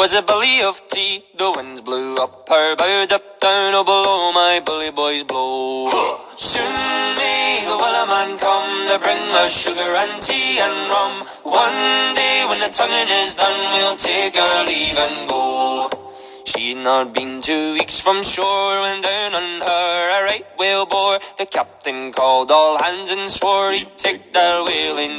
was a Billy of tea. The winds blew up her bow, up down, oh below my bully boys blow. Soon may the Wellerman come to bring us sugar and tea and rum. One day when the tonguing is done, we'll take our leave and go. She'd not been two weeks from shore when down on her a right whale bore. The captain called all hands and swore he'd take that whale in